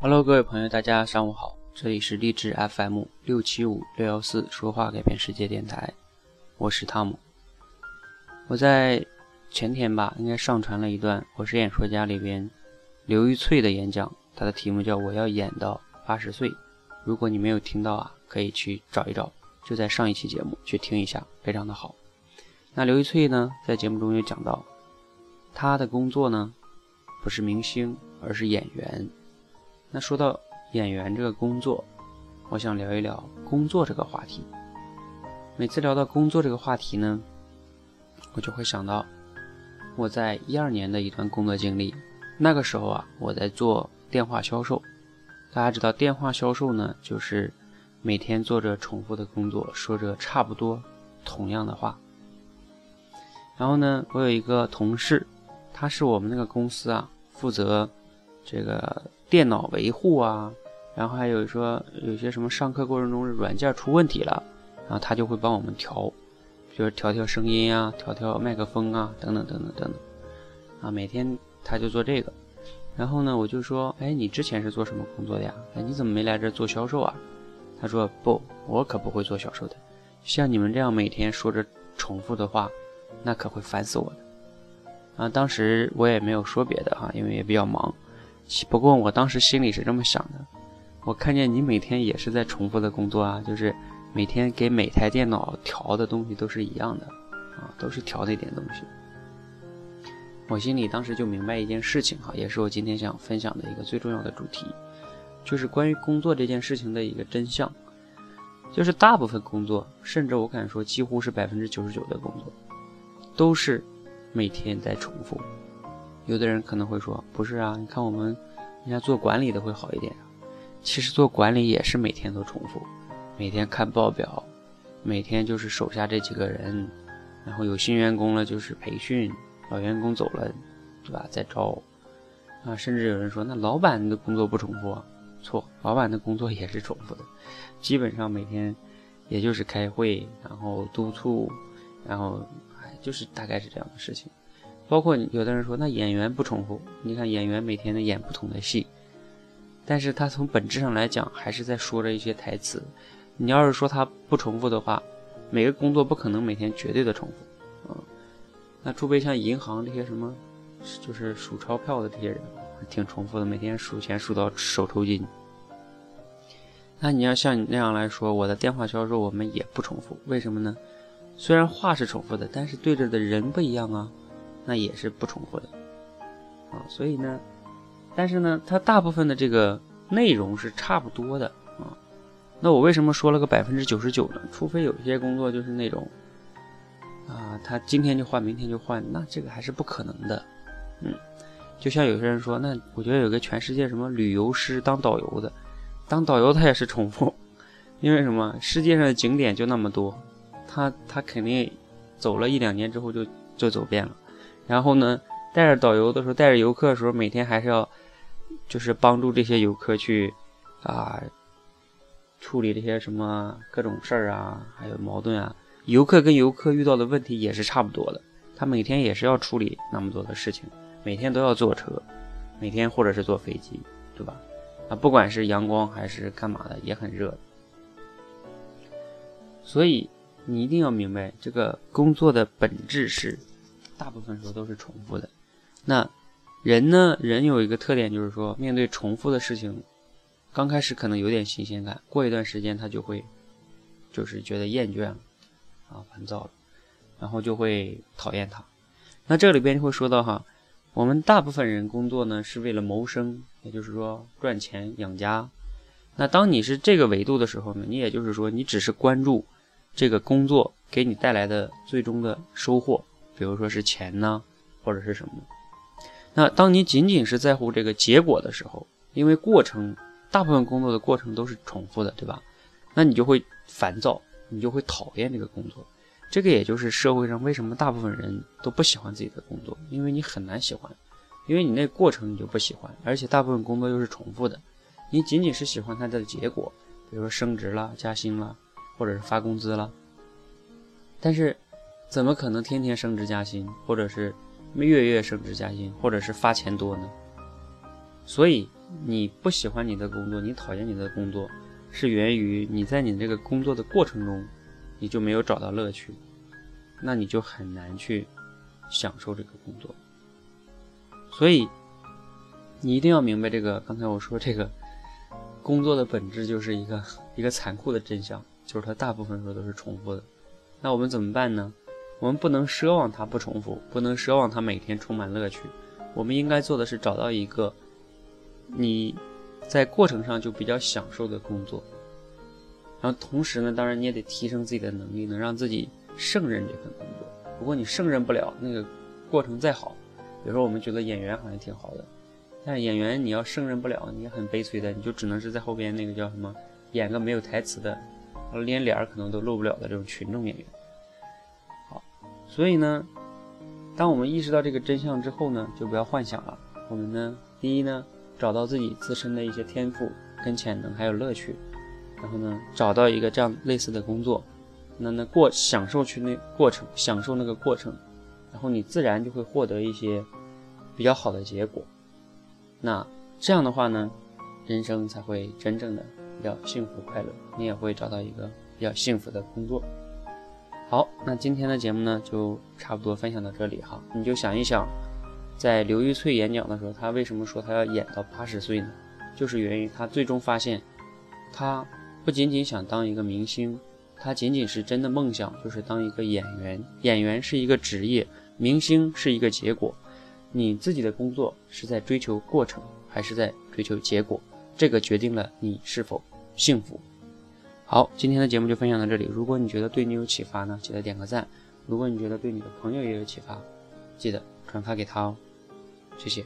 Hello，各位朋友，大家上午好，这里是励志 FM 六七五六幺四说话改变世界电台，我是汤姆。我在前天吧，应该上传了一段《我是演说家》里边刘玉翠的演讲，它的题目叫“我要演到八十岁”。如果你没有听到啊，可以去找一找，就在上一期节目去听一下，非常的好。那刘玉翠呢，在节目中有讲到，她的工作呢，不是明星，而是演员。那说到演员这个工作，我想聊一聊工作这个话题。每次聊到工作这个话题呢，我就会想到我在一二年的一段工作经历。那个时候啊，我在做电话销售。大家知道，电话销售呢，就是每天做着重复的工作，说着差不多同样的话。然后呢，我有一个同事，他是我们那个公司啊，负责这个。电脑维护啊，然后还有说有些什么上课过程中软件出问题了，然后他就会帮我们调，比如调调声音啊，调调麦克风啊，等等等等等等，啊，每天他就做这个。然后呢，我就说，哎，你之前是做什么工作的呀？哎，你怎么没来这做销售啊？他说不，我可不会做销售的。像你们这样每天说着重复的话，那可会烦死我的。啊，当时我也没有说别的哈，因为也比较忙。不过我当时心里是这么想的，我看见你每天也是在重复的工作啊，就是每天给每台电脑调的东西都是一样的，啊，都是调那点东西。我心里当时就明白一件事情哈，也是我今天想分享的一个最重要的主题，就是关于工作这件事情的一个真相，就是大部分工作，甚至我敢说几乎是百分之九十九的工作，都是每天在重复。有的人可能会说：“不是啊，你看我们人家做管理的会好一点。其实做管理也是每天都重复，每天看报表，每天就是手下这几个人，然后有新员工了就是培训，老员工走了，对吧？再招啊。甚至有人说，那老板的工作不重复？错，老板的工作也是重复的，基本上每天也就是开会，然后督促，然后哎，就是大概是这样的事情。”包括有的人说，那演员不重复。你看演员每天的演不同的戏，但是他从本质上来讲，还是在说着一些台词。你要是说他不重复的话，每个工作不可能每天绝对的重复，嗯，那除非像银行这些什么，就是数钞票的这些人，挺重复的，每天数钱数到手抽筋。那你要像你那样来说，我的电话销售我们也不重复，为什么呢？虽然话是重复的，但是对着的人不一样啊。那也是不重复的，啊，所以呢，但是呢，它大部分的这个内容是差不多的啊。那我为什么说了个百分之九十九呢？除非有一些工作就是那种，啊，他今天就换，明天就换，那这个还是不可能的。嗯，就像有些人说，那我觉得有个全世界什么旅游师当导游的，当导游他也是重复，因为什么？世界上的景点就那么多，他他肯定走了一两年之后就就走遍了。然后呢，带着导游的时候，带着游客的时候，每天还是要，就是帮助这些游客去，啊，处理这些什么各种事儿啊，还有矛盾啊。游客跟游客遇到的问题也是差不多的，他每天也是要处理那么多的事情，每天都要坐车，每天或者是坐飞机，对吧？啊，不管是阳光还是干嘛的，也很热。所以你一定要明白，这个工作的本质是。大部分时候都是重复的。那人呢？人有一个特点，就是说面对重复的事情，刚开始可能有点新鲜感，过一段时间他就会，就是觉得厌倦了，啊，烦躁了，然后就会讨厌他。那这里边就会说到哈，我们大部分人工作呢是为了谋生，也就是说赚钱养家。那当你是这个维度的时候呢，你也就是说你只是关注这个工作给你带来的最终的收获。比如说是钱呢，或者是什么？那当你仅仅是在乎这个结果的时候，因为过程大部分工作的过程都是重复的，对吧？那你就会烦躁，你就会讨厌这个工作。这个也就是社会上为什么大部分人都不喜欢自己的工作，因为你很难喜欢，因为你那过程你就不喜欢，而且大部分工作又是重复的。你仅仅是喜欢它的结果，比如说升职了、加薪了，或者是发工资了，但是。怎么可能天天升职加薪，或者是月月升职加薪，或者是发钱多呢？所以你不喜欢你的工作，你讨厌你的工作，是源于你在你这个工作的过程中，你就没有找到乐趣，那你就很难去享受这个工作。所以，你一定要明白这个。刚才我说这个工作的本质就是一个一个残酷的真相，就是它大部分时候都是重复的。那我们怎么办呢？我们不能奢望它不重复，不能奢望它每天充满乐趣。我们应该做的是找到一个你在过程上就比较享受的工作，然后同时呢，当然你也得提升自己的能力，能让自己胜任这份工作。如果你胜任不了，那个过程再好，比如说我们觉得演员好像挺好的，但是演员你要胜任不了，你也很悲催的，你就只能是在后边那个叫什么，演个没有台词的，连脸可能都露不了的这种群众演员。所以呢。当我们意识到这个真相之后呢，就不要幻想了。我们呢，第一呢，找到自己自身的一些天赋跟潜能，还有乐趣，然后呢，找到一个这样类似的工作，那那过享受去那过程，享受那个过程，然后你自然就会获得一些比较好的结果。那这样的话呢，人生才会真正的比较幸福快乐，你也会找到一个比较幸福的工作。好，那今天的节目呢，就差不多分享到这里哈。你就想一想，在刘玉翠演讲的时候，她为什么说她要演到八十岁呢？就是源于她最终发现，她不仅仅想当一个明星，她仅仅是真的梦想就是当一个演员。演员是一个职业，明星是一个结果。你自己的工作是在追求过程，还是在追求结果？这个决定了你是否幸福。好，今天的节目就分享到这里。如果你觉得对你有启发呢，记得点个赞；如果你觉得对你的朋友也有启发，记得转发给他哦。谢谢。